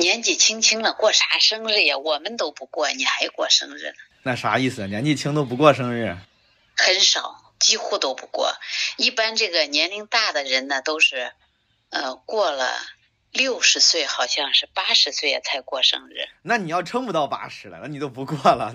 年纪轻轻了，过啥生日呀？我们都不过，你还过生日呢？那啥意思？年纪轻都不过生日？很少，几乎都不过。一般这个年龄大的人呢，都是，呃，过了。六十岁好像是八十岁才过生日，那你要撑不到八十了，那你都不过了，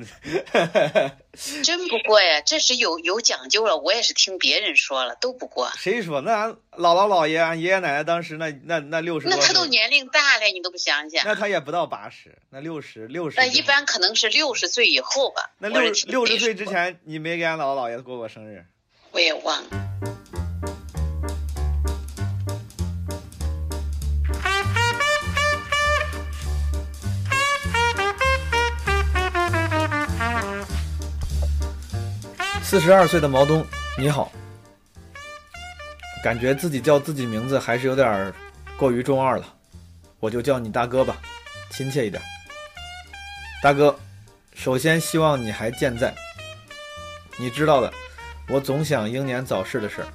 真不过呀？这是有有讲究了，我也是听别人说了，都不过。谁说？那俺姥姥姥爷、俺爷爷奶奶当时那那那六十，那他都年龄大了，你都不想想？那他也不到八十，那六十六十。那一般可能是六十岁以后吧。那六六十岁之前，你没给俺姥姥姥爷过过生日？我也忘了。四十二岁的毛东，你好。感觉自己叫自己名字还是有点过于中二了，我就叫你大哥吧，亲切一点。大哥，首先希望你还健在。你知道的，我总想英年早逝的事儿，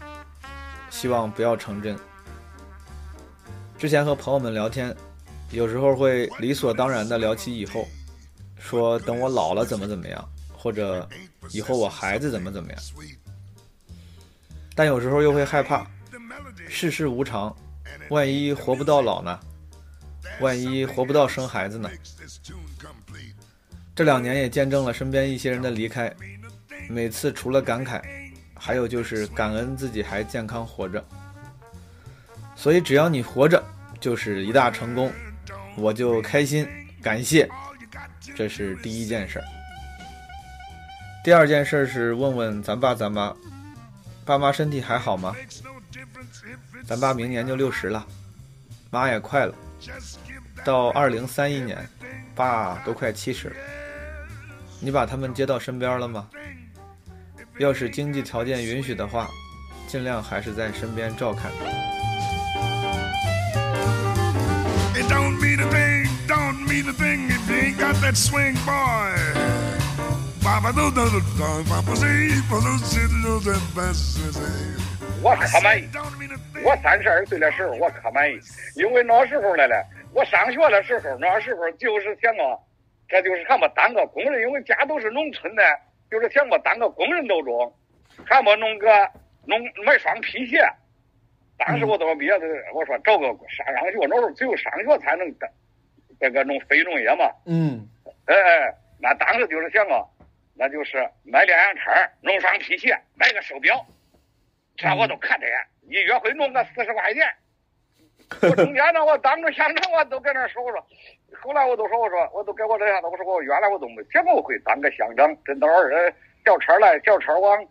希望不要成真。之前和朋友们聊天，有时候会理所当然的聊起以后，说等我老了怎么怎么样。或者以后我孩子怎么怎么样，但有时候又会害怕，世事无常，万一活不到老呢？万一活不到生孩子呢？这两年也见证了身边一些人的离开，每次除了感慨，还有就是感恩自己还健康活着。所以只要你活着，就是一大成功，我就开心，感谢，这是第一件事儿。第二件事是问问咱爸咱妈，爸妈身体还好吗？咱爸明年就六十了，妈也快了，到二零三一年，爸都快七十了。你把他们接到身边了吗？要是经济条件允许的话，尽量还是在身边照看。我可满意。我三十二岁的时候，我可满意，因为那时候来了，我上学的时候，那时候就是想啊，这就是看么当个工人，因为家都是农村的，就是想么当个工人都中，还么弄个弄买双皮鞋。当时我都毕业的，我说找个上上学，那时候只有上学才能干这个弄非农业嘛。嗯。哎哎，那当时就是想啊。那就是买两辆车，弄双皮鞋，买个手表，这我都可得。一月会弄个四十块钱。我中间呢，我当着乡长我都搁那说，我说，后来我都说，我说，我都给我这下子，我说我原来我都没想过会当个乡长。真到儿叫车来，叫车往，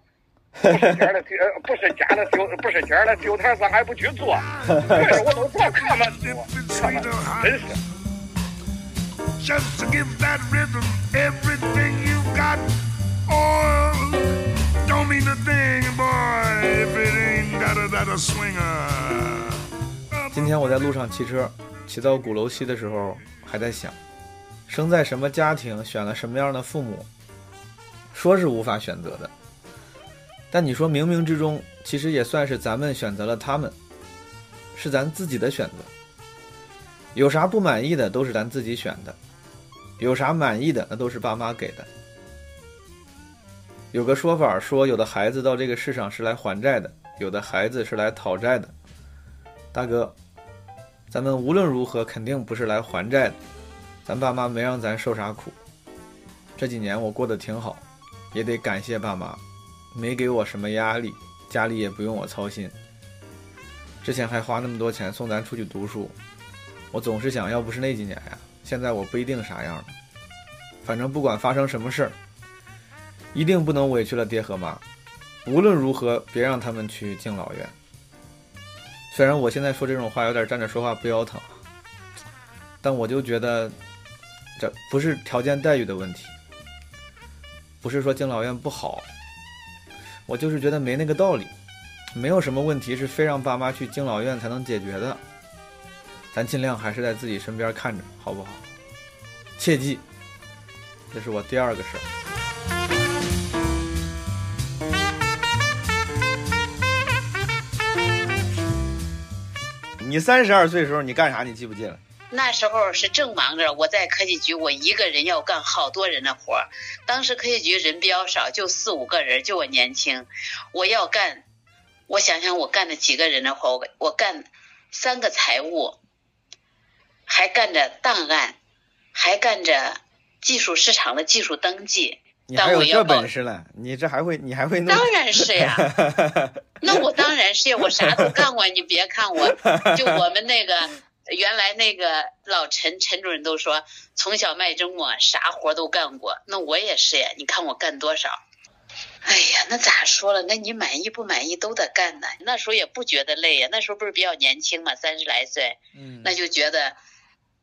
不是家的呃，不是家的丢，不是家的丢台上还不去做，这是我都做看嘛，看嘛，真是。just give that rhythm everything you got. Don't mean a thing, boy, if it ain't got a that a swinger. 今天我在路上骑车，骑到鼓楼西的时候，还在想，生在什么家庭，选了什么样的父母，说是无法选择的。但你说冥冥之中，其实也算是咱们选择了他们，是咱自己的选择。有啥不满意的，都是咱自己选的。有啥满意的，那都是爸妈给的。有个说法说，有的孩子到这个世上是来还债的，有的孩子是来讨债的。大哥，咱们无论如何肯定不是来还债的，咱爸妈没让咱受啥苦。这几年我过得挺好，也得感谢爸妈，没给我什么压力，家里也不用我操心。之前还花那么多钱送咱出去读书，我总是想要不是那几年呀。现在我不一定啥样了，反正不管发生什么事儿，一定不能委屈了爹和妈。无论如何，别让他们去敬老院。虽然我现在说这种话有点站着说话不腰疼，但我就觉得，这不是条件待遇的问题，不是说敬老院不好，我就是觉得没那个道理。没有什么问题是非让爸妈去敬老院才能解决的。咱尽量还是在自己身边看着，好不好？切记，这是我第二个事儿。你三十二岁的时候你干啥？你记不记得？那时候是正忙着，我在科技局，我一个人要干好多人的活儿。当时科技局人比较少，就四五个人，就我年轻，我要干。我想想，我干了几个人的活，我我干三个财务，还干着档案，还干着技术市场的技术登记。你还有这本事了？你这还会？你还会弄？当然是呀。那我当然是呀，我啥都干过。你别看我，就我们那个原来那个老陈陈主任都说，从小卖蒸馍，啥活都干过。那我也是呀。你看我干多少？哎呀，那咋说了？那你满意不满意都得干呢。那时候也不觉得累呀，那时候不是比较年轻嘛，三十来岁，嗯，那就觉得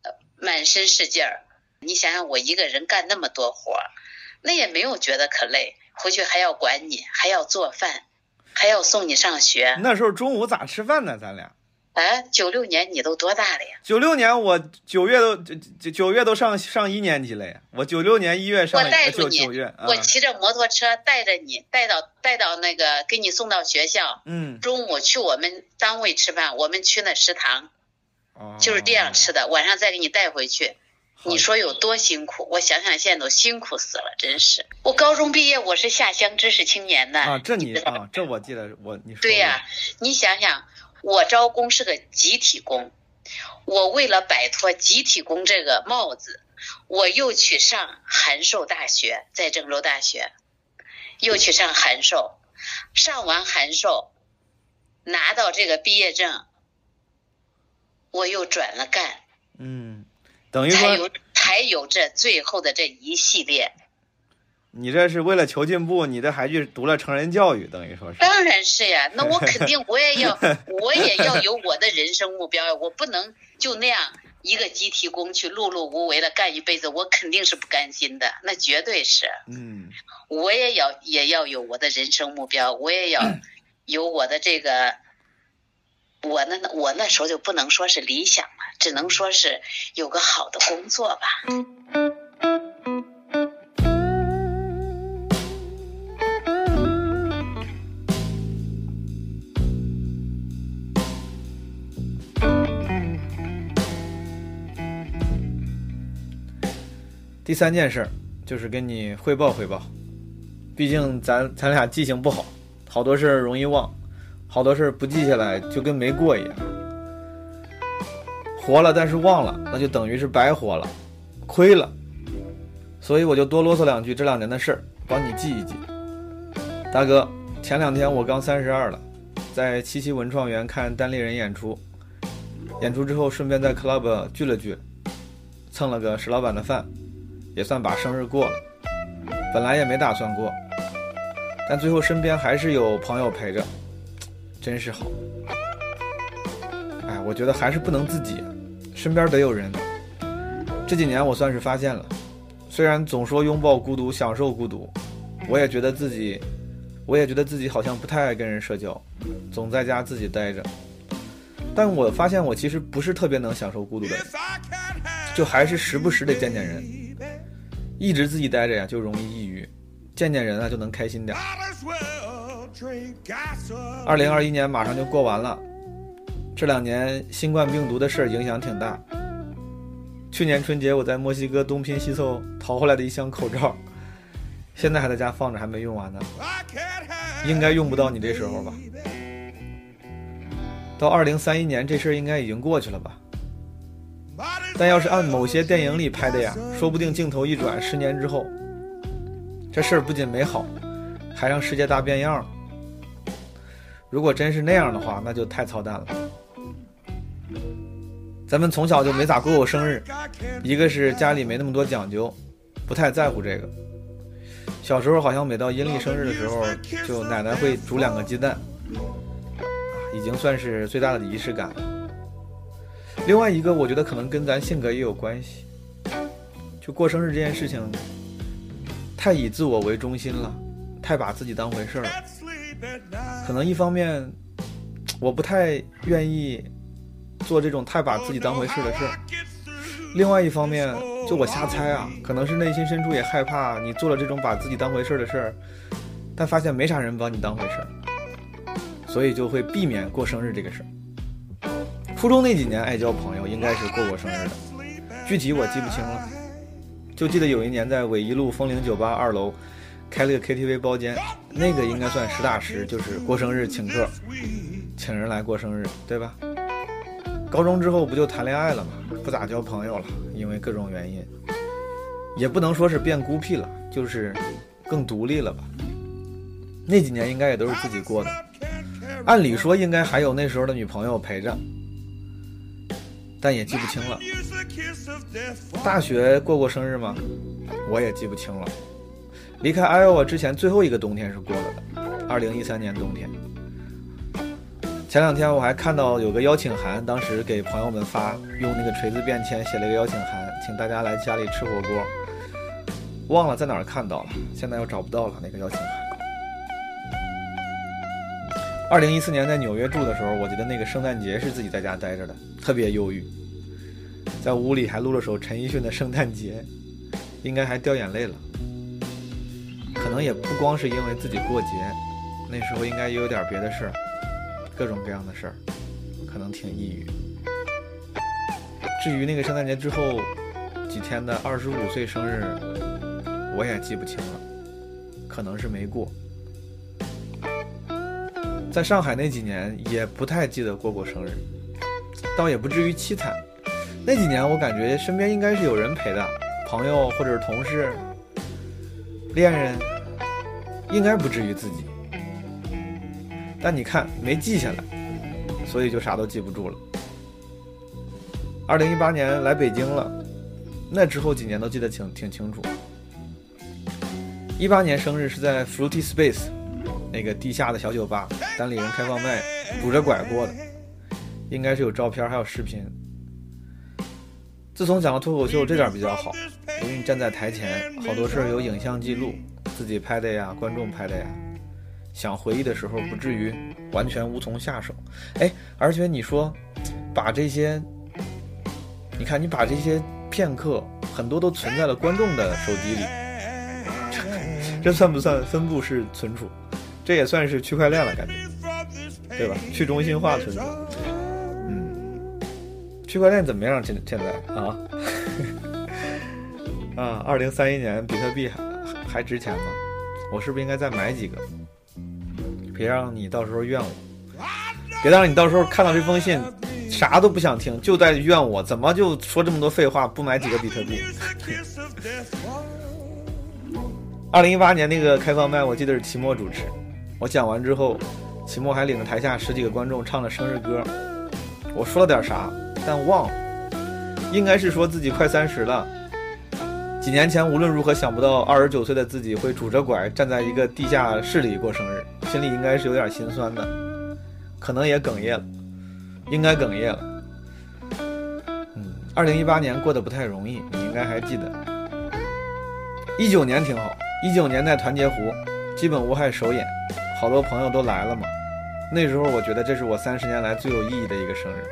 呃满身是劲儿。你想想，我一个人干那么多活儿。那也没有觉得可累，回去还要管你，还要做饭，还要送你上学。那时候中午咋吃饭呢？咱俩？哎，九六年你都多大了呀？九六年我九月都九九月都上上一年级了呀。我九六年一月上。我带着你，我骑着摩托车带着你，带到带到那个给你送到学校。嗯。中午去我们单位吃饭，我们去那食堂，就是这样吃的。晚上再给你带回去。你说有多辛苦？我想想，现在都辛苦死了，真是。我高中毕业，我是下乡知识青年的啊，这你啊，这我记得，我你说对呀，你想想，我招工是个集体工，我为了摆脱集体工这个帽子，我又去上函授大学，在郑州大学，又去上函授，上完函授，拿到这个毕业证，我又转了干，嗯。等于才有才有这最后的这一系列。你这是为了求进步，你这还去读了成人教育，等于说是。当然是呀，那我肯定 我也要，我也要有我的人生目标，我不能就那样一个集体工去碌碌无为的干一辈子，我肯定是不甘心的，那绝对是。嗯。我也要也要有我的人生目标，我也要 有我的这个。我那我那时候就不能说是理想了，只能说是有个好的工作吧。第三件事就是跟你汇报汇报，毕竟咱咱俩记性不好，好多事儿容易忘。好多事不记下来就跟没过一样，活了但是忘了，那就等于是白活了，亏了。所以我就多啰嗦两句这两年的事儿，帮你记一记。大哥，前两天我刚三十二了，在七七文创园看单立人演出，演出之后顺便在 club 聚了聚，蹭了个石老板的饭，也算把生日过了。本来也没打算过，但最后身边还是有朋友陪着。真是好，哎，我觉得还是不能自己，身边得有人。这几年我算是发现了，虽然总说拥抱孤独，享受孤独，我也觉得自己，我也觉得自己好像不太爱跟人社交，总在家自己待着。但我发现我其实不是特别能享受孤独的人，就还是时不时得见见人。一直自己待着呀，就容易抑郁，见见人啊，就能开心点。二零二一年马上就过完了，这两年新冠病毒的事儿影响挺大。去年春节我在墨西哥东拼西凑淘回来的一箱口罩，现在还在家放着，还没用完呢。应该用不到你这时候吧？到二零三一年这事儿应该已经过去了吧？但要是按某些电影里拍的呀，说不定镜头一转，十年之后，这事儿不仅没好，还让世界大变样了。如果真是那样的话，那就太操蛋了。咱们从小就没咋过过生日，一个是家里没那么多讲究，不太在乎这个。小时候好像每到阴历生日的时候，就奶奶会煮两个鸡蛋，已经算是最大的仪式感了。另外一个，我觉得可能跟咱性格也有关系，就过生日这件事情，太以自我为中心了，太把自己当回事儿了。可能一方面，我不太愿意做这种太把自己当回事的事儿；另外一方面，就我瞎猜啊，可能是内心深处也害怕你做了这种把自己当回事的事儿，但发现没啥人把你当回事儿，所以就会避免过生日这个事儿。初中那几年爱交朋友，应该是过过生日的，具体我记不清了，就记得有一年在纬一路风铃酒吧二楼开了个 KTV 包间，那个应该算实打实，就是过生日请客，请人来过生日，对吧？高中之后不就谈恋爱了吗？不咋交朋友了，因为各种原因，也不能说是变孤僻了，就是更独立了吧。那几年应该也都是自己过的，按理说应该还有那时候的女朋友陪着，但也记不清了。大学过过生日吗？我也记不清了。离开 Iowa 之前最后一个冬天是过了的，二零一三年冬天。前两天我还看到有个邀请函，当时给朋友们发，用那个锤子便签写了一个邀请函，请大家来家里吃火锅。忘了在哪儿看到了，现在又找不到了那个邀请函。二零一四年在纽约住的时候，我记得那个圣诞节是自己在家待着的，特别忧郁，在屋里还录了首陈奕迅的《圣诞节》，应该还掉眼泪了。可能也不光是因为自己过节，那时候应该也有点别的事儿。各种各样的事儿，可能挺抑郁。至于那个圣诞节之后几天的二十五岁生日，我也记不清了，可能是没过。在上海那几年也不太记得过过生日，倒也不至于凄惨。那几年我感觉身边应该是有人陪的，朋友或者是同事、恋人，应该不至于自己。但你看没记下来，所以就啥都记不住了。二零一八年来北京了，那之后几年都记得挺挺清楚。一八年生日是在 Fruity Space 那个地下的小酒吧，单立人开放麦，拄着拐过的，应该是有照片还有视频。自从讲了脱口秀，这点比较好，因为你站在台前，好多事儿有影像记录，自己拍的呀，观众拍的呀。想回忆的时候，不至于完全无从下手。哎，而且你说，把这些，你看你把这些片刻，很多都存在了观众的手机里，这算不算分布式存储？这也算是区块链了，感觉，对吧？去中心化存储。嗯，区块链怎么样？现现在啊？啊，二零三一年比特币还还值钱吗？我是不是应该再买几个？别让你到时候怨我，别让你到时候看到这封信，啥都不想听，就在怨我怎么就说这么多废话，不买几个比特币。二零一八年那个开放麦，我记得是齐墨主持，我讲完之后，齐墨还领着台下十几个观众唱了生日歌，我说了点啥，但忘了，应该是说自己快三十了。几年前无论如何想不到二十九岁的自己会拄着拐站在一个地下室里过生日，心里应该是有点心酸的，可能也哽咽了，应该哽咽了。嗯，二零一八年过得不太容易，你应该还记得。一九年挺好，一九年在团结湖，基本无害首演，好多朋友都来了嘛。那时候我觉得这是我三十年来最有意义的一个生日，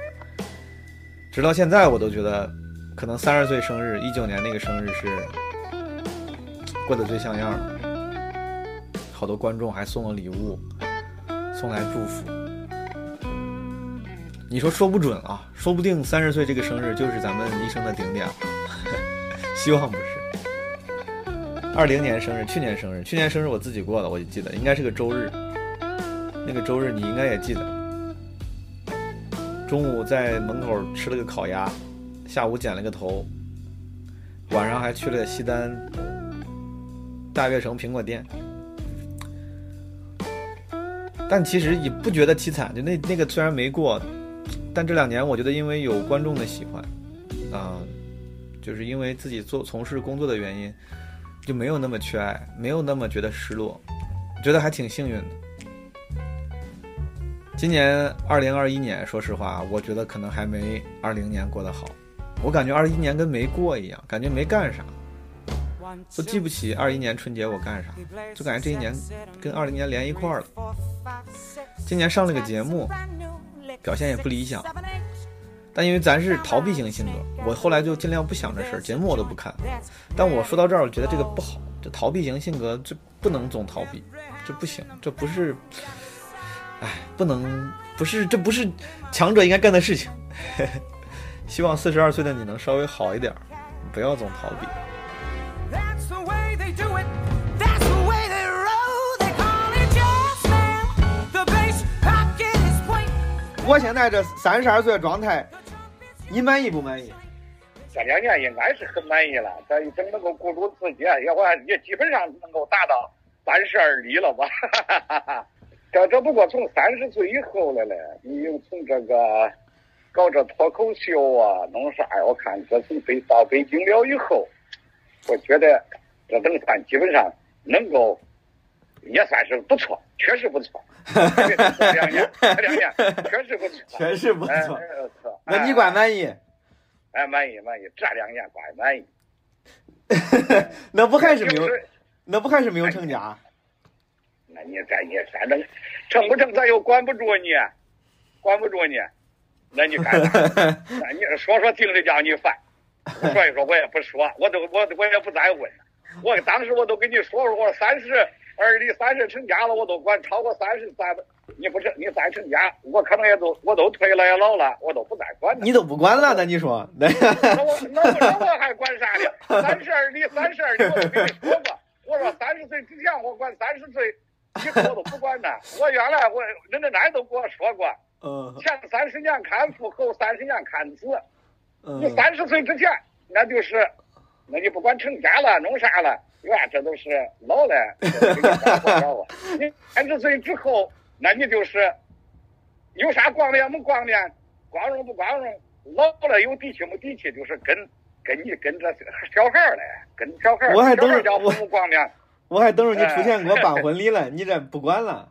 直到现在我都觉得。可能三十岁生日，一九年那个生日是过得最像样的，好多观众还送了礼物，送来祝福。你说说不准啊，说不定三十岁这个生日就是咱们一生的顶点了，希望不是。二零年生日，去年生日，去年生日我自己过的，我就记得应该是个周日，那个周日你应该也记得。中午在门口吃了个烤鸭。下午剪了个头，晚上还去了西单大悦城苹果店，但其实也不觉得凄惨。就那那个虽然没过，但这两年我觉得因为有观众的喜欢，啊，就是因为自己做从事工作的原因，就没有那么缺爱，没有那么觉得失落，觉得还挺幸运的。今年二零二一年，说实话，我觉得可能还没二零年过得好。我感觉二一年跟没过一样，感觉没干啥，都记不起二一年春节我干啥，就感觉这一年跟二零年连一块儿了。今年上了个节目，表现也不理想，但因为咱是逃避型性格，我后来就尽量不想这事儿，节目我都不看。但我说到这儿，我觉得这个不好，这逃避型性格这不能总逃避，这不行，这不是，哎，不能不是，这不是强者应该干的事情。希望四十二岁的你能稍微好一点儿，不要总逃避。That's the way they do it. That's the way they roll. They call it jazz now. The bass pocket is point. 我现在这三十二岁的状态，你满意不满意？这两年应该是很满意了，这已经能够顾住自己，也我也基本上能够达到三十而立了吧。这这不过从三十岁以后了嘞，你又从这个搞这脱口秀啊，弄啥呀？我看这从北到北京了以后，我觉得这等算基本上能够也算是不错，确实不错。这两年，这两年确实不错，确实不错。那你管满意？哎，满意满意，这两年怪满意。那不还是没有就？是那不还是没有成家？那你这你反正成不成，咱又管不住你，管不住你，那你干啥？那你说说听着叫你烦，说一说我也不说，我都我我也不再问。我当时我都跟你说说，我说三十而立，三十成家了，我都管超过三十三你不成，你再成家，我可能也都我都退了也老了，我都不再管了。你都不管了？那你说？那那我那我还管啥呢？三十而立，三十而立，我都跟你说过。我说三十岁之前我管，三十岁以后我都不管了。我原来我人家奶都跟我说过，嗯前三十年看父，后三十年看子。你嗯，三十岁之前，那就是，那你不管成家了，弄啥了，哇，这都是老了。你三十岁之后，那你就是有啥光亮没光亮，光荣不光荣，老了有底气没底气，就是跟跟你跟着小孩儿嘞，跟小孩儿，我还等着叫父母光亮，我还等着你出钱给我办婚礼了，你这不管了？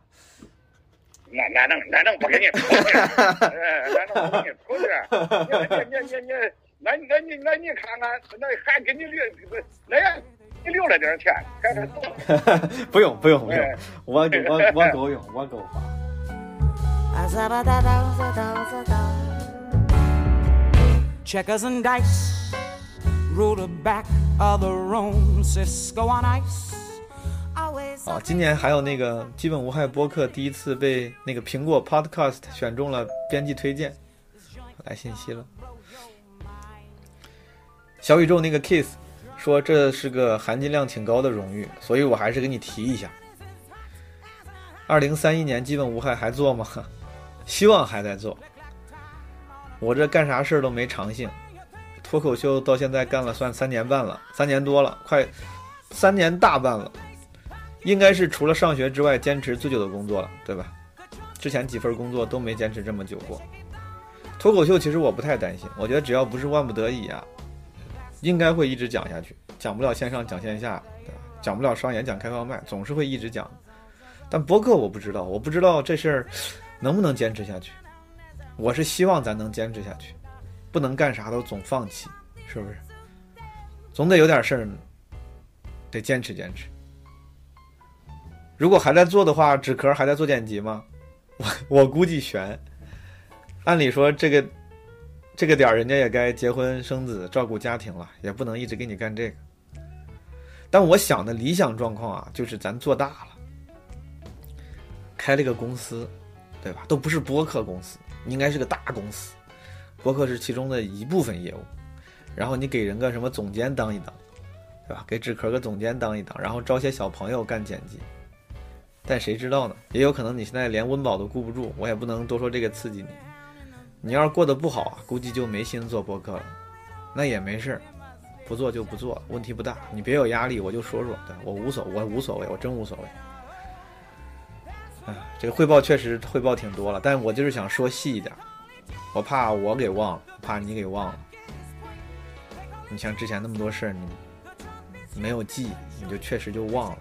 那那能那能不给你出去？哎，那能不给你出去？你你你你，那那你那你看看，那还给你留，那样你留了点钱，还还多。不用不用不用哎，我我我够用，我够花。Checkers and dice, rule the back of the room, Cisco on ice. 啊，今年还有那个基本无害播客第一次被那个苹果 Podcast 选中了编辑推荐，来信息了。小宇宙那个 Kiss 说这是个含金量挺高的荣誉，所以我还是给你提一下。二零三一年基本无害还做吗？希望还在做。我这干啥事儿都没长性，脱口秀到现在干了算三年半了，三年多了，快三年大半了。应该是除了上学之外坚持最久的工作了，对吧？之前几份工作都没坚持这么久过。脱口秀其实我不太担心，我觉得只要不是万不得已啊，应该会一直讲下去。讲不了线上讲线下，讲不了商演讲开放麦，总是会一直讲。但播客我不知道，我不知道这事儿能不能坚持下去。我是希望咱能坚持下去，不能干啥都总放弃，是不是？总得有点事儿，得坚持坚持。如果还在做的话，纸壳还在做剪辑吗？我我估计悬。按理说这个这个点儿，人家也该结婚生子、照顾家庭了，也不能一直给你干这个。但我想的理想状况啊，就是咱做大了，开了个公司，对吧？都不是播客公司，应该是个大公司，播客是其中的一部分业务。然后你给人个什么总监当一当，对吧？给纸壳个总监当一当，然后招些小朋友干剪辑。但谁知道呢？也有可能你现在连温饱都顾不住，我也不能多说这个刺激你。你要是过得不好啊，估计就没心做播客了。那也没事儿，不做就不做，问题不大。你别有压力，我就说说，对我无所我无所谓，我真无所谓。哎，这个汇报确实汇报挺多了，但我就是想说细一点，我怕我给忘了，怕你给忘了。你像之前那么多事儿，你没有记，你就确实就忘了，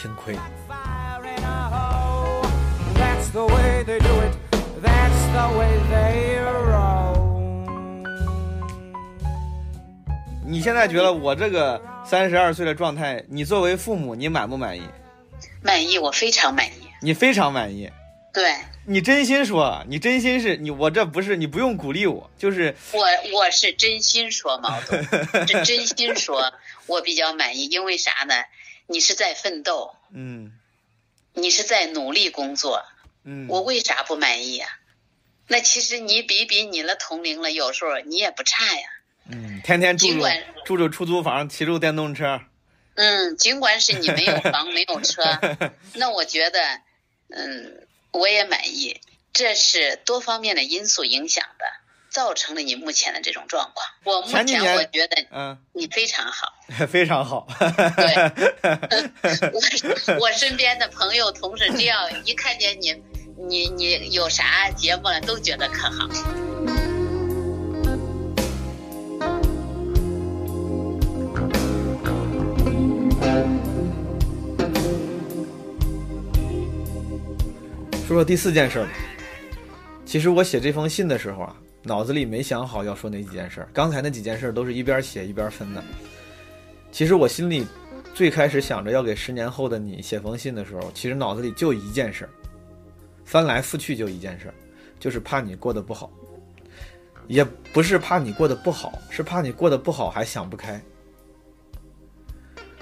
挺亏。fire in a hole. That's the way they do it. That's the way they roll. 你现在觉得我这个三十二岁的状态，你作为父母，你满不满意？满意，我非常满意。你非常满意。对你真心说，你真心是你，我这不是你不用鼓励我，就是我，我是真心说，毛东，这真心说，我比较满意，因为啥呢？你是在奋斗，嗯你是在努力工作，嗯，我为啥不满意呀、那其实你比比你了同龄了，有时候你也不差呀。嗯，天天住住尽管住住出租房，骑住电动车，嗯，尽管是你没有 房没有车，那我觉得，嗯，我也满意。这是多方面的因素影响的，造成了你目前的这种状况。我目前我觉得嗯，你非常好。非常好。对我 我身边的朋友同事，只要一看见你，你你有啥节目了，都觉得可好。说说第四件事儿吧。其实我写这封信的时候啊，脑子里没想好要说哪几件事儿。刚才那几件事儿都是一边写一边分的。其实我心里最开始想着要给十年后的你写封信的时候，其实脑子里就一件事儿，翻来覆去就一件事儿，就是怕你过得不好。也不是怕你过得不好，是怕你过得不好还想不开。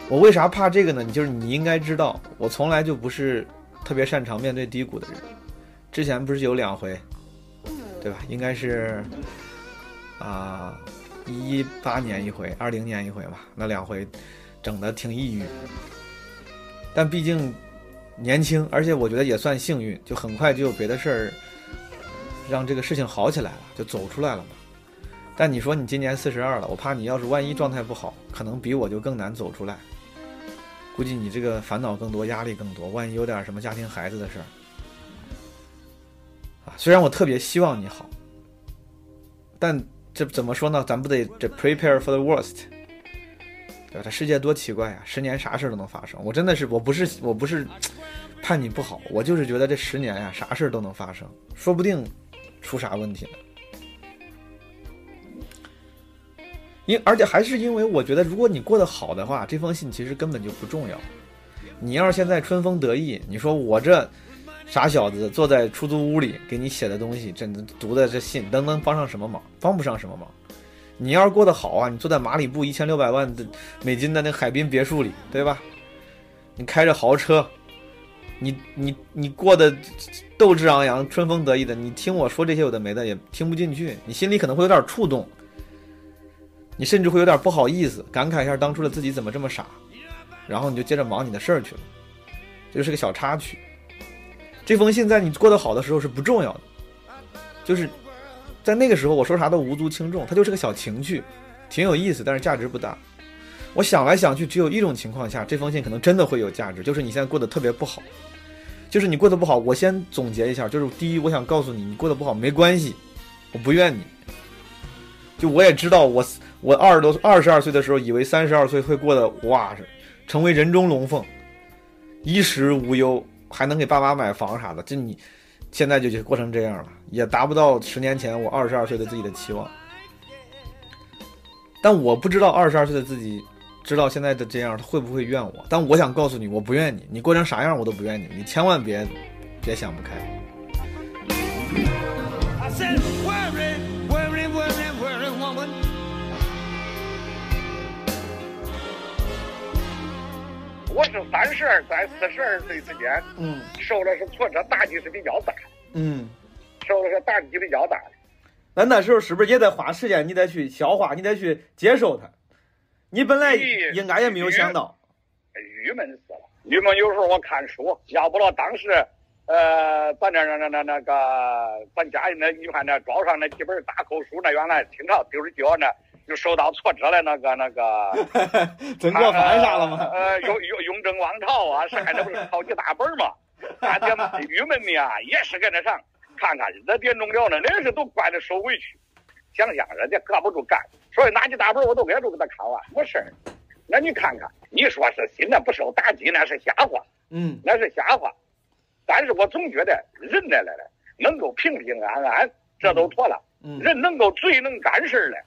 我为啥怕这个呢？你就是你应该知道，我从来就不是特别擅长面对低谷的人。之前不是有两回，对吧？应该是啊，一八年一回，二零年一回吧。那两回整的挺抑郁，但毕竟年轻，而且我觉得也算幸运，就很快就有别的事儿让这个事情好起来了，就走出来了嘛。但你说你今年四十二了，我怕你要是万一状态不好，可能比我就更难走出来。估计你这个烦恼更多，压力更多，万一有点什么家庭孩子的事儿。虽然我特别希望你好，但这怎么说呢？咱不得这 prepare for the worst，对吧？这世界多奇怪呀、十年啥事都能发生。我真的是，我不是，我不是 盼你不好，我就是觉得这十年呀、啥事都能发生，说不定出啥问题呢。因而且还是因为我觉得，如果你过得好的话，这封信其实根本就不重要。你要是现在春风得意，你说我这傻小子坐在出租屋里给你写的东西，真的读的这信，能能帮上什么忙？帮不上什么忙。你要是过得好啊，你坐在马里布一千六百万的美金的那海滨别墅里，对吧？你开着豪车，你你你过得斗志昂扬、春风得意的，你听我说这些有的没的也听不进去，你心里可能会有点触动，你甚至会有点不好意思，感慨一下当初的自己怎么这么傻，然后你就接着忙你的事儿去了，这就是个小插曲。这封信在你过得好的时候是不重要的，就是在那个时候我说啥都无足轻重，它就是个小情趣，挺有意思，但是价值不大。我想来想去，只有一种情况下，这封信可能真的会有价值，就是你现在过得特别不好，就是你过得不好。我先总结一下，就是第一，我想告诉你，你过得不好没关系，我不怨你。就我也知道我，我二十多二十二岁的时候，以为三十二岁会过得哇，成为人中龙凤，衣食无忧，还能给爸妈买房啥的。就你现在就就过成这样了，也达不到十年前我二十二岁的自己的期望。但我不知道二十二岁的自己知道现在的这样，他会不会怨我？但我想告诉你，我不怨你，你过成啥样我都不怨你，你千万别别想不开。我是三十二在四十二岁之间嗯受的是挫折，打击是比较大，嗯，受的是打击比较大的。那那时候是不是也得花时间？你得去消化，你得去接受它。你本来应该也没有想到，郁闷死了。郁闷有时候我看书，要不了当时，呃，咱那那那那那个，咱家里那你看那桌上那几本大口书，那原来清朝丢着脚呢，就受到挫折了，那个那个。曾国藩啥了吗？呃，雍雍雍正王朝啊，啥那不是好几大本嘛？大家郁闷的啊，也是跟着上，看看那点中了呢，那是都惯着收回去，想想人家搁不住干，所以拿起大本我都挨住给他看完，没事儿。那你看看，你说是心呢不受打击，那是瞎话，嗯那是瞎话。但是我总觉得人来了了，能够平平安安，这都妥了。嗯人能够最能干事儿的，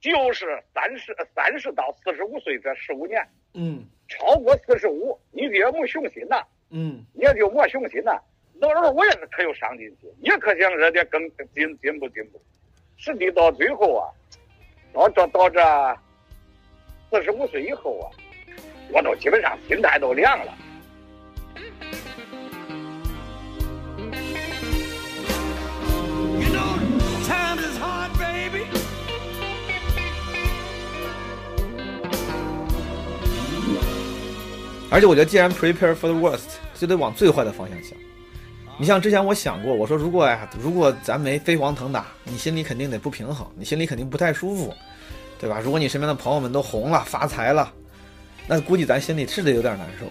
就是三十三十到四十五岁这十五年嗯。超过四十五你别没雄心呐嗯。也就没雄心呐那时候我也是可有上进心也可想着点更进进步进步。实际到最后啊到这到这四十五岁以后啊我都基本上心态都凉了。You know time is hard baby. 而且我觉得，既然 prepare for the worst，就得往最坏的方向想。你像之前我想过，我说如果呀，如果咱没飞黄腾达，你心里肯定得不平衡，你心里肯定不太舒服，对吧？如果你身边的朋友们都红了、发财了，那估计咱心里是得有点难受。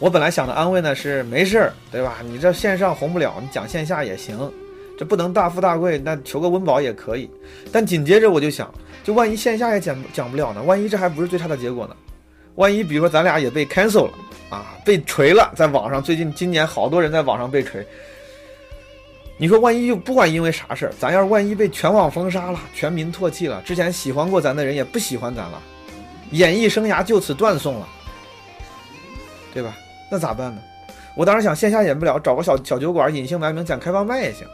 我本来想的安慰呢是没事儿，对吧？你这线上红不了，你讲线下也行，这不能大富大贵，那求个温饱也可以。但紧接着我就想，就万一线下也讲讲不了呢？万一这还不是最差的结果呢？万一比如说咱俩也被 cancel 了啊，被锤了，在网上最近今年好多人在网上被锤。你说万一又不管因为啥事儿，咱要是万一被全网封杀了，全民唾弃了，之前喜欢过咱的人也不喜欢咱了，演艺生涯就此断送了，对吧？那咋办呢？我当时想线下演不了，找个小小酒馆隐姓埋名讲开放麦也行，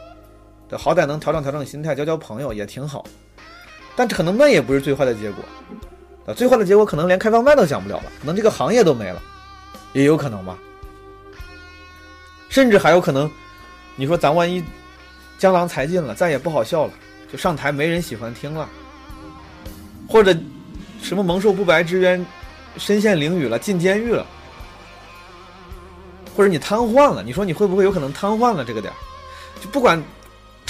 对，好歹能调整调整心态，交交朋友也挺好。但可能那也不是最坏的结果。最坏的结果可能连开放麦都讲不了了，可能这个行业都没了，也有可能吧。甚至还有可能，你说咱万一江郎才尽了，再也不好笑了，就上台没人喜欢听了，或者什么蒙受不白之冤，身陷囹圄了，进监狱了，或者你瘫痪了，你说你会不会有可能瘫痪了？这个点儿，就不管。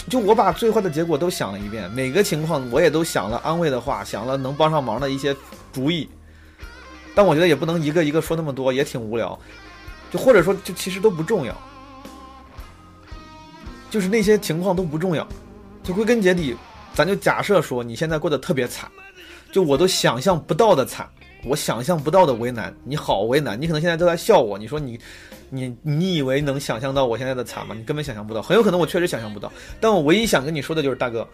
就我把最坏的结果都想了一遍，每个情况我也都想了安慰的话，想了能帮上忙的一些主意。但我觉得也不能一个一个说那么多，也挺无聊。就或者说，就其实都不重要。就是那些情况都不重要。就归根结底，咱就假设说你现在过得特别惨，就我都想象不到的惨，我想象不到的为难，你好为难。你可能现在都在笑我，你说你。你你以为能想象到我现在的惨吗？你根本想象不到，很有可能我确实想象不到。但我唯一想跟你说的就是，大哥，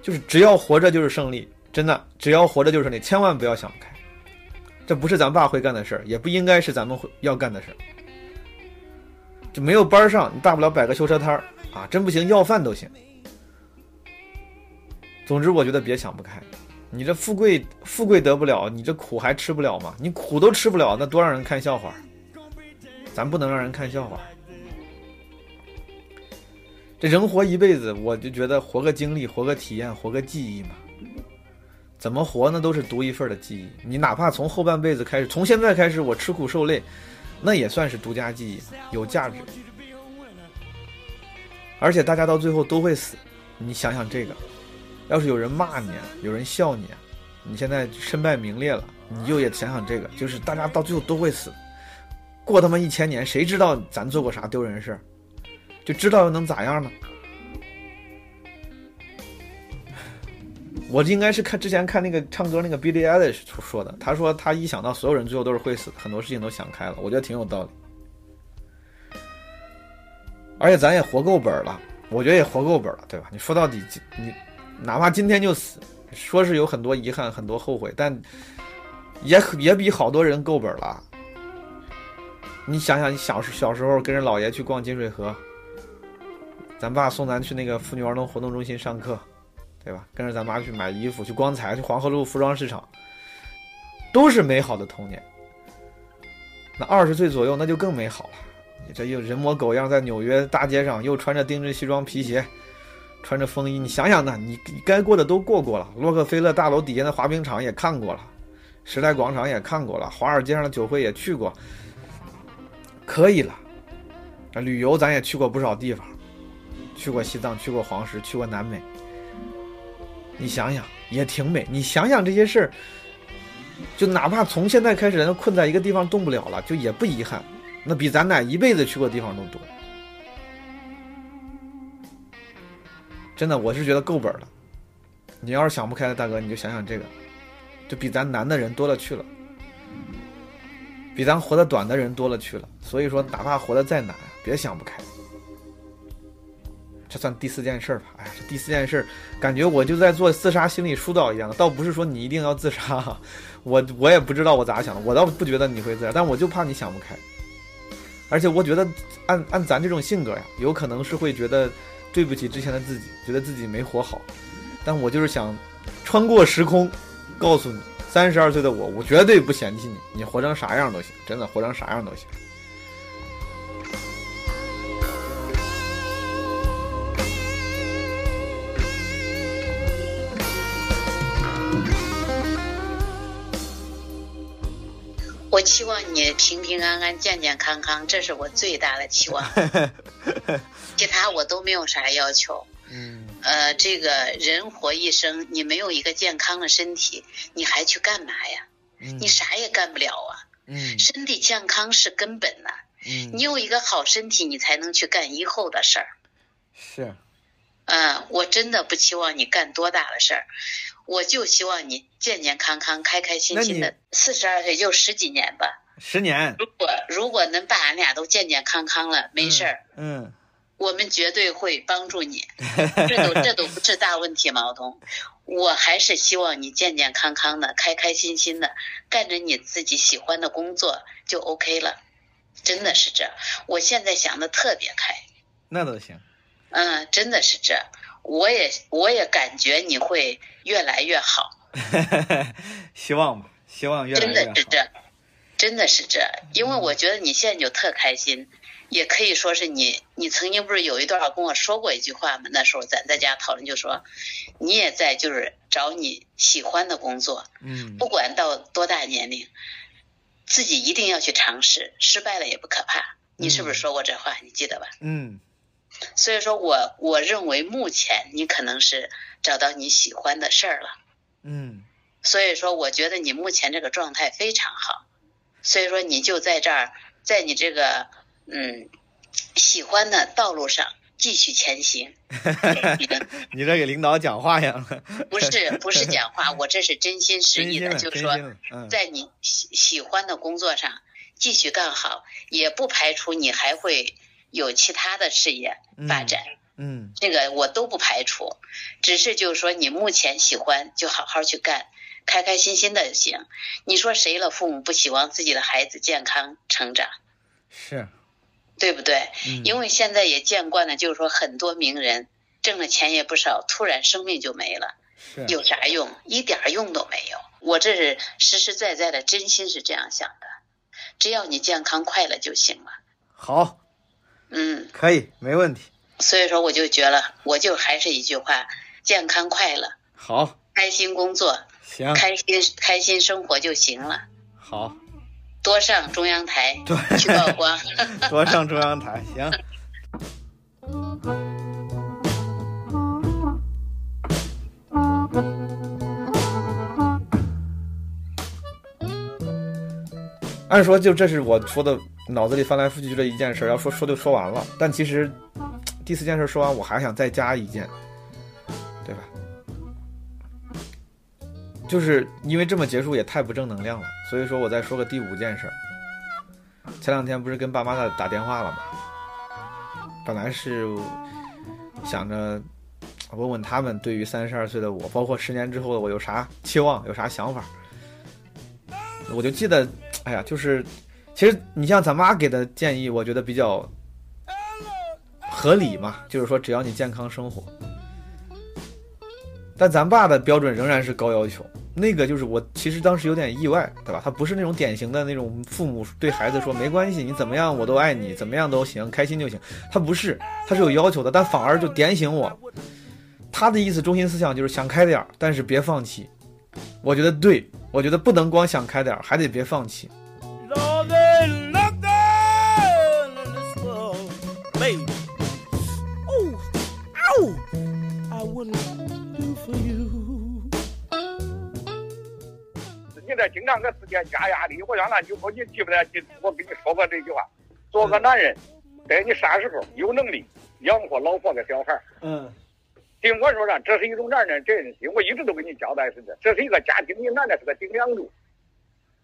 就是只要活着就是胜利，真的，只要活着就是胜利，千万不要想不开。这不是咱爸会干的事儿，也不应该是咱们会要干的事儿。就没有班上，你大不了摆个修车摊儿啊，真不行要饭都行。总之，我觉得别想不开。你这富贵富贵得不了，你这苦还吃不了吗？你苦都吃不了，那多让人看笑话。咱不能让人看笑话。这人活一辈子，我就觉得活个经历，活个体验，活个记忆嘛。怎么活呢？都是独一份的记忆。你哪怕从后半辈子开始，从现在开始，我吃苦受累，那也算是独家记忆，有价值。而且大家到最后都会死。你想想这个，要是有人骂你，有人笑你，你现在身败名裂了，你就也想想这个，就是大家到最后都会死。过他妈一千年，谁知道咱做过啥丢人事儿？就知道又能咋样呢？我应该是看之前看那个唱歌那个 Billie Eilish 说的，他说他一想到所有人最后都是会死的，很多事情都想开了，我觉得挺有道理。而且咱也活够本了，我觉得也活够本了，对吧？你说到底，你哪怕今天就死，说是有很多遗憾、很多后悔，但也也比好多人够本了。你想想，你小时小时候跟着姥爷去逛金水河，咱爸送咱去那个妇女儿童活动中心上课，对吧？跟着咱妈去买衣服，去光彩，去黄河路服装市场，都是美好的童年。那二十岁左右，那就更美好了。你这又人模狗样在纽约大街上，又穿着定制西装皮鞋，穿着风衣，你想想呢？你该过的都过过了，洛克菲勒大楼底下的滑冰场也看过了，时代广场也看过了，华尔街上的酒会也去过。可以了，旅游咱也去过不少地方，去过西藏，去过黄石，去过南美。你想想，也挺美。你想想这些事儿，就哪怕从现在开始，人困在一个地方动不了了，就也不遗憾。那比咱俩一辈子去过地方都多。真的，我是觉得够本了。你要是想不开的大哥，你就想想这个，就比咱难的人多了去了。比咱活得短的人多了去了，所以说哪怕活得再难，别想不开。这算第四件事吧？哎，这第四件事，感觉我就在做自杀心理疏导一样，倒不是说你一定要自杀，我我也不知道我咋想的，我倒不觉得你会自杀，但我就怕你想不开。而且我觉得，按按咱这种性格呀，有可能是会觉得对不起之前的自己，觉得自己没活好。但我就是想穿过时空，告诉你。三十二岁的我，我绝对不嫌弃你，你活成啥样都行，真的活成啥样都行。我期望你平平安安、健健康康，这是我最大的期望。其他我都没有啥要求。嗯呃，这个人活一生，你没有一个健康的身体，你还去干嘛呀？嗯你啥也干不了啊！嗯身体健康是根本呐、嗯你有一个好身体，你才能去干以后的事儿。是嗯，我真的不期望你干多大的事儿，我就希望你健健康康、开开心心的。四十二岁就十几年吧，十年如果如果能把俺俩都健健康康了，没事儿，嗯我们绝对会帮助你。这都这都不是大问题，毛东。我还是希望你健健康康的、开开心心的，干着你自己喜欢的工作就 OK 了。真的是这，我现在想的特别开。那都行。嗯，真的是这，我也我也感觉你会越来越好，希望吧，希望越来越好。真的是这，真的是这，因为我觉得你现在就特开心，也可以说是你，你曾经不是有一段跟我说过一句话吗？那时候咱在家讨论就说，你也在就是找你喜欢的工作，嗯不管到多大年龄，自己一定要去尝试，失败了也不可怕。你是不是说过这话？你记得吧？嗯所以说我我认为目前你可能是找到你喜欢的事儿了，嗯所以说我觉得你目前这个状态非常好，所以说你就在这儿，在你这个嗯喜欢的道路上继续前行。你这给领导讲话样了，不是不是讲话，我这是真心实意的，就是说在你喜喜欢的工作上继续干好，也不排除你还会有其他的事业发展。嗯这个我都不排除，只是就是说你目前喜欢就好好去干，开开心心的就行。你说谁了？父母不希望自己的孩子健康成长，是，对不对？嗯因为现在也见惯了，就是说很多名人挣了钱也不少，突然生命就没了，有啥用？一点用都没有。我这是实实在在的，真心是这样想的。只要你健康快乐就行了。好，嗯，可以，没问题。所以说我就觉得，我就还是一句话：健康快乐，好，开心工作。行，开心开心生活就行了，好，多上中央台对去曝光。多上中央台，行。按说就这是我说的脑子里翻来覆去就这一件事儿，要说说就说完了。但其实第四件事说完，我还想再加一件，就是因为这么结束也太不正能量了，所以说我再说个第五件事儿。前两天不是跟爸妈打打电话了吗？本来是想着问问他们对于三十二岁的我，包括十年之后的我有啥期望，有啥想法。我就记得，哎呀，就是其实你像咱妈给的建议，我觉得比较合理嘛，就是说只要你健康生活。但咱爸的标准仍然是高要求，那个就是我其实当时有点意外，对吧？他不是那种典型的那种父母对孩子说没关系，你怎么样我都爱你，怎么样都行，开心就行。他不是，他是有要求的，但反而就点醒我。他的意思中心思想就是想开点儿，但是别放弃。我觉得对，我觉得不能光想开点儿，还得别放弃。你这经常给自己加压力，我原来就说你记不得记，我跟你说过这句话，做个男人，在你啥时候有能力养活老婆跟小孩儿。嗯。听我说啥，这是一种男人责任心，我一直都跟你交代是的，这是一个家庭，你男的是个顶梁柱，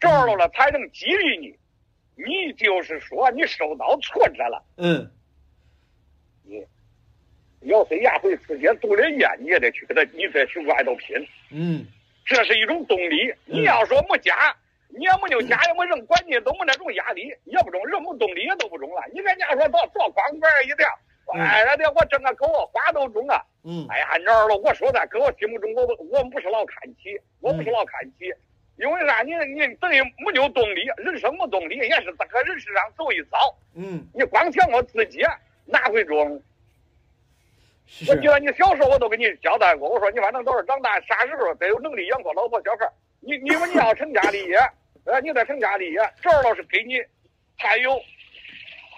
着了了才能激励你。你就是说你受到挫折了，嗯。你咬碎牙回世界度了夜，你也得去给他，你再去外头拼。嗯这是一种动力。你要说没家，你也没有家，也没人管你，都没那种压力，也不中，人没动力也都不中了。你跟人家说到做光棍儿一点，哎呀的，我挣个狗花都中啊！嗯哎呀，鸟儿了？我说的，搁我心目中，我我们不是老看起，我不是老看起，因为啥？你你等于没有动力，人生没动力，也是在个人世上走一遭。嗯，你光想我自己，哪会中？是我记得你小时候我都跟你交代过，我说你反正都是长大啥时候得有能力养活老婆小孩。你你说你要成家立业，呃，你得成家立业，这儿倒是给你还有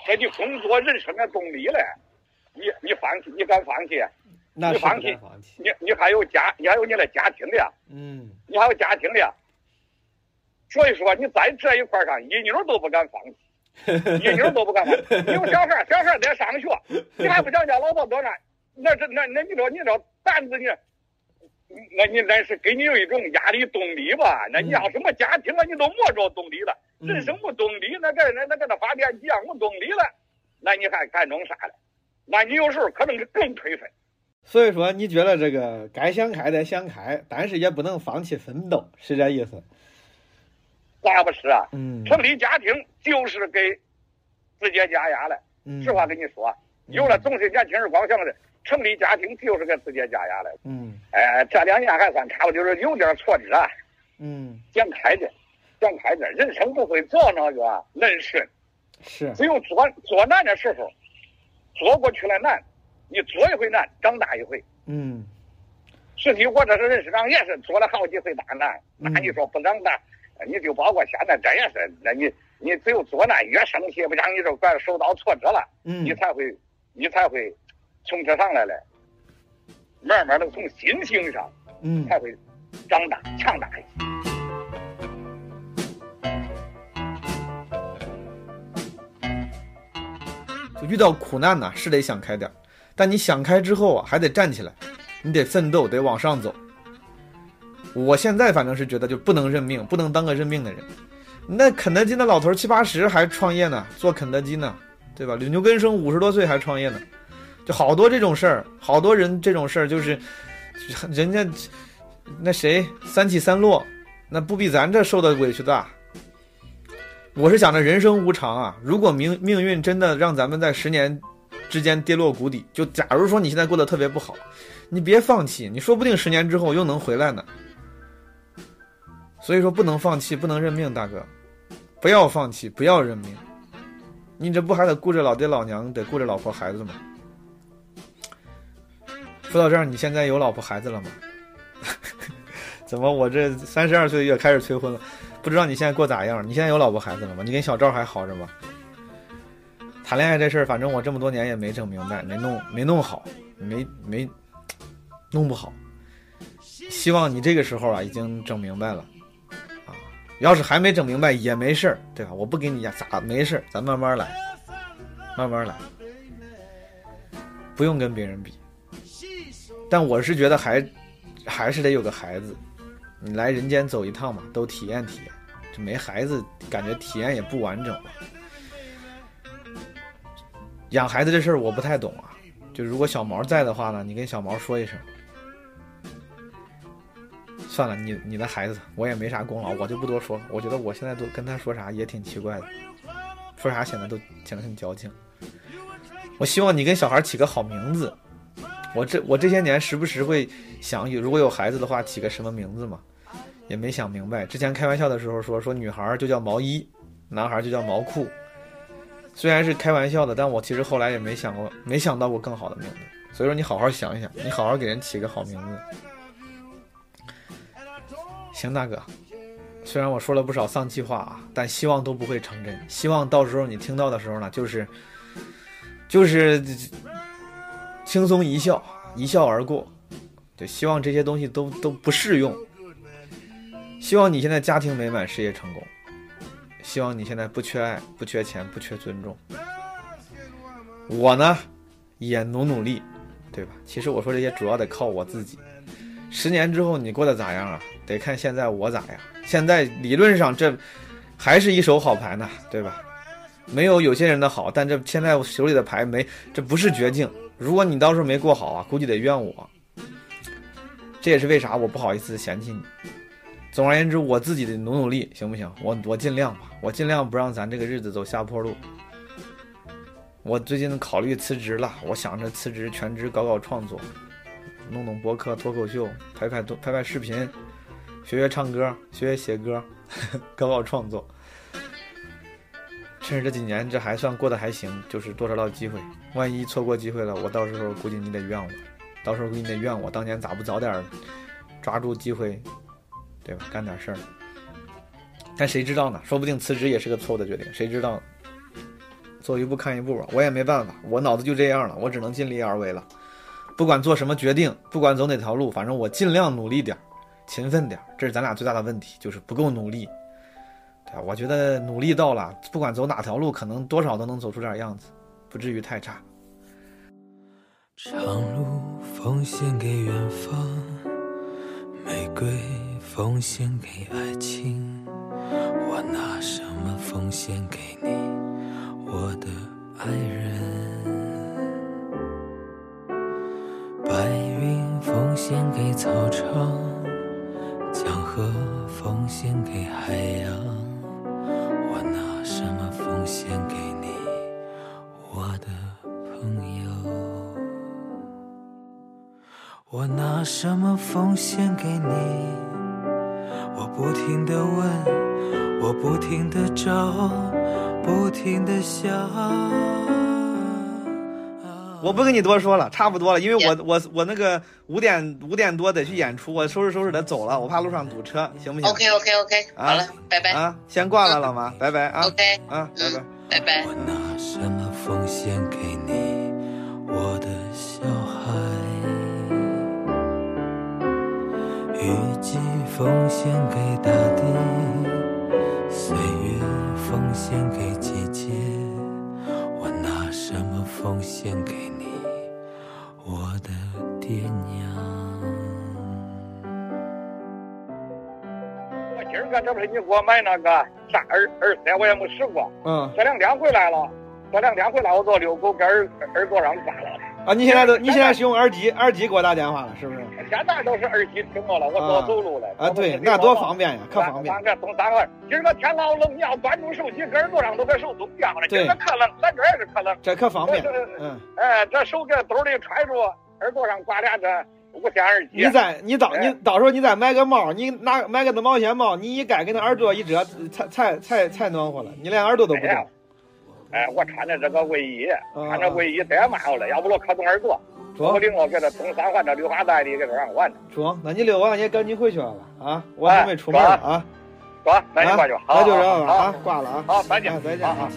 给你工作人生的动力嘞。你你放弃，你敢放弃？那是放弃。你你还有家，你还有你的家庭的，嗯，你还有家庭的。所以说，你在这一块上一妞都不敢放弃，一妞都不敢放弃。你有小孩，小孩儿在上学，你还不想家老婆多难？那这那那你说你这担子你，那你那是给你有一种压力动力吧？那你要什么家庭啊，你都没着动力了，嗯人生无动力，那个那那跟那发电机一样无动力了，那你还干弄啥了？那你有时候可能更颓废。所以说，你觉得这个该想开得想开，但是也不能放弃奋斗，是这意思？咋不是啊？嗯成立家庭就是给自己加压的。嗯，实话跟你说，有了总是年轻人光想着成立家庭就是个自己加压的。嗯哎，这两年还算差不多，就是有点挫折，嗯，想开点，想开点。人生不会做那个能顺，是，只有做做难的时候，做过去了难，你做一回难，长大一回。嗯实际我这是人事上也是做了好几回大难，嗯那你说不长大，你就包括现在这也是，那你你只有做难越生气，不讲你就怪受到挫折了。嗯你才会，你才会从这上来了，慢慢的从心情上嗯才会长大强大一些。就遇到苦难呐、是得想开点儿，但你想开之后啊，还得站起来，你得奋斗，得往上走。我现在反正是觉得就不能认命，不能当个认命的人。那肯德基那老头七八十还创业呢，做肯德基呢，对吧？牛根生五十多岁还创业呢，就好多这种事儿，好多人这种事儿就是，人家那谁三起三落，那不比咱这受的委屈大。我是想着人生无常啊，如果命命运真的让咱们在十年之间跌落谷底，就假如说你现在过得特别不好，你别放弃，你说不定十年之后又能回来呢。所以说不能放弃，不能认命，大哥，不要放弃，不要认命。你这不还得顾着老爹老娘，得顾着老婆孩子吗？说到这儿，你现在有老婆孩子了吗？怎么我这三十二岁也开始催婚了？不知道你现在过咋样？你现在有老婆孩子了吗？你跟小赵还好着吗？谈恋爱这事儿，反正我这么多年也没整明白，没弄没弄好，没没弄不好。希望你这个时候啊，已经整明白了啊。要是还没整明白也没事儿，对吧？我不给你压咋没事儿，咱慢慢来，慢慢来，不用跟别人比。但我是觉得还还是得有个孩子，你来人间走一趟嘛，都体验体验。这没孩子，感觉体验也不完整。养孩子这事儿我不太懂啊，就如果小毛在的话呢，你跟小毛说一声。算了，你你的孩子我也没啥功劳，我就不多说了。我觉得我现在都跟他说啥也挺奇怪的，说啥显得都显得很矫情。我希望你跟小孩起个好名字。我这我这些年时不时会想，有如果有孩子的话，起个什么名字嘛，也没想明白。之前开玩笑的时候说说女孩就叫毛衣，男孩就叫毛裤。虽然是开玩笑的，但我其实后来也没想过，没想到过更好的名字。所以说你好好想一想，你好好给人起个好名字。行，大哥，虽然我说了不少丧气话啊，但希望都不会成真。希望到时候你听到的时候呢，就是就是轻松一笑，一笑而过。对，希望这些东西都都不适用。希望你现在家庭美满，事业成功。希望你现在不缺爱，不缺钱，不缺尊重。我呢，也努努力，对吧？其实我说这些主要得靠我自己。十年之后你过得咋样啊？得看现在我咋样。现在理论上这还是一手好牌呢，对吧？没有有些人的好，但这现在我手里的牌没，这不是绝境。如果你到时候没过好啊，估计得怨我。这也是为啥我不好意思嫌弃你。总而言之，我自己得努努力，行不行？我我尽量吧，我尽量不让咱这个日子走下坡路。我最近考虑辞职了，我想着辞职全职搞搞创作，弄弄博客、脱口秀，拍拍拍拍视频，学学唱歌，学学写歌，搞搞创作。趁着这几年这还算过得还行，就是多找到机会。万一错过机会了，我到时候估计你得怨我，到时候估计你得怨我当年咋不早点抓住机会，对吧？干点事儿。但谁知道呢？说不定辞职也是个错误的决定，谁知道？走一步看一步吧，我也没办法，我脑子就这样了，我只能尽力而为了。不管做什么决定，不管走哪条路，反正我尽量努力点，勤奋点。这是咱俩最大的问题，就是不够努力。对吧？我觉得努力到了，不管走哪条路，可能多少都能走出点样子，不至于太差。长路奉献给远方，玫瑰奉献给爱情，我拿什么奉献给你，我的爱人？白云奉献给草场，江河奉献给海洋，奉献给你，我的朋友？我拿什么奉献给你？我不停的问，我不停的找，不停的想。我不跟你多说了，差不多了，因为我我我那个五点五点多得去演出，我收拾收拾得走了，我怕路上堵车，行不行 OK OK OK，啊好了，拜拜。啊，先挂了，老妈，拜拜啊 OK，啊，拜拜。拜拜。我拿什么奉献给你，我的小孩？雨季奉献给大地，个这不是你给我买那个啥耳耳塞，我也没试过。嗯这两天回来了，这两天回来我做遛狗，给耳耳朵上挂了。啊，你现在都你现在是用耳机，耳机给我打电话了，是不是？现在都是耳机听着了，我啊多走路了。啊，对，那多方便呀，可方便。三个从三个，今儿个天老冷，你要端住手机，搁耳朵上都跟手冻僵了。今个可冷，咱这也是可冷。这可方便这这，嗯，哎，这手搁兜里揣着，耳朵上挂俩这无线耳机。你再你到哎你到时候你再买个帽，你拿买个那毛线帽，你一盖给那耳朵一遮，才才才才暖和了，你连耳朵都不冻哎我穿的这个卫衣，嗯穿这卫衣怠慢了，要不我可冻耳朵。我中领我给他东三环这绿化带里给他让玩呢。中，那你遛完也赶紧回去了啊，我准备出门了啊。说，那你挂去。啊好那就这样了好啊，挂了啊。好，再见啊，再见啊。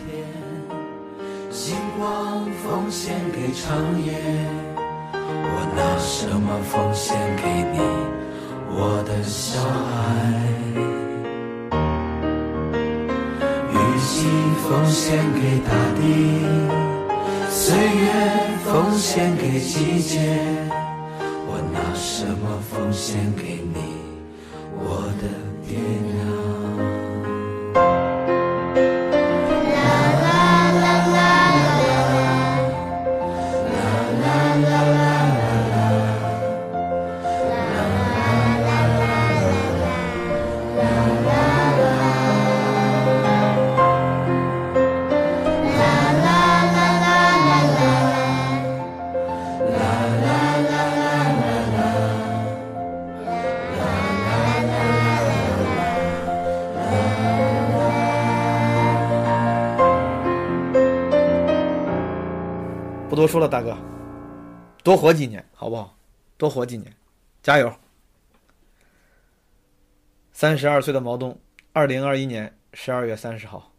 星光奉献给长夜，我拿什么奉献给你，我的小孩？雨季奉献给大地，岁月奉献给季节，我拿什么奉献给你，我的爹娘？多说了，大哥，多活几年好不好？多活几年，加油！三十二岁的毛东，二零二一年十二月三十号。